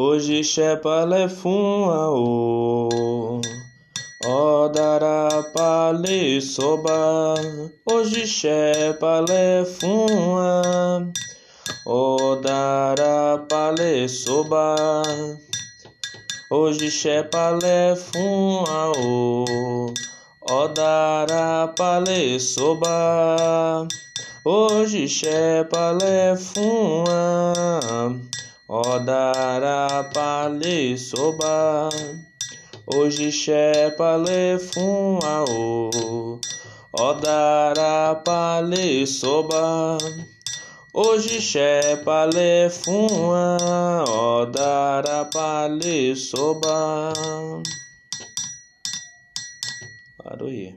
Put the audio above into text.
Hoje Shepale Fun Ao. Odara Pale Soba. Hoje Shepale Fun A. Odara Pale Soba. Hoje Shepale Fun Ao. Odara Pale Soba. Hoje Shepale Fun A. Odara pale soba Hoje pale fun ao Odara pale soba Hoje pale fun a Odara pale soba. Aroie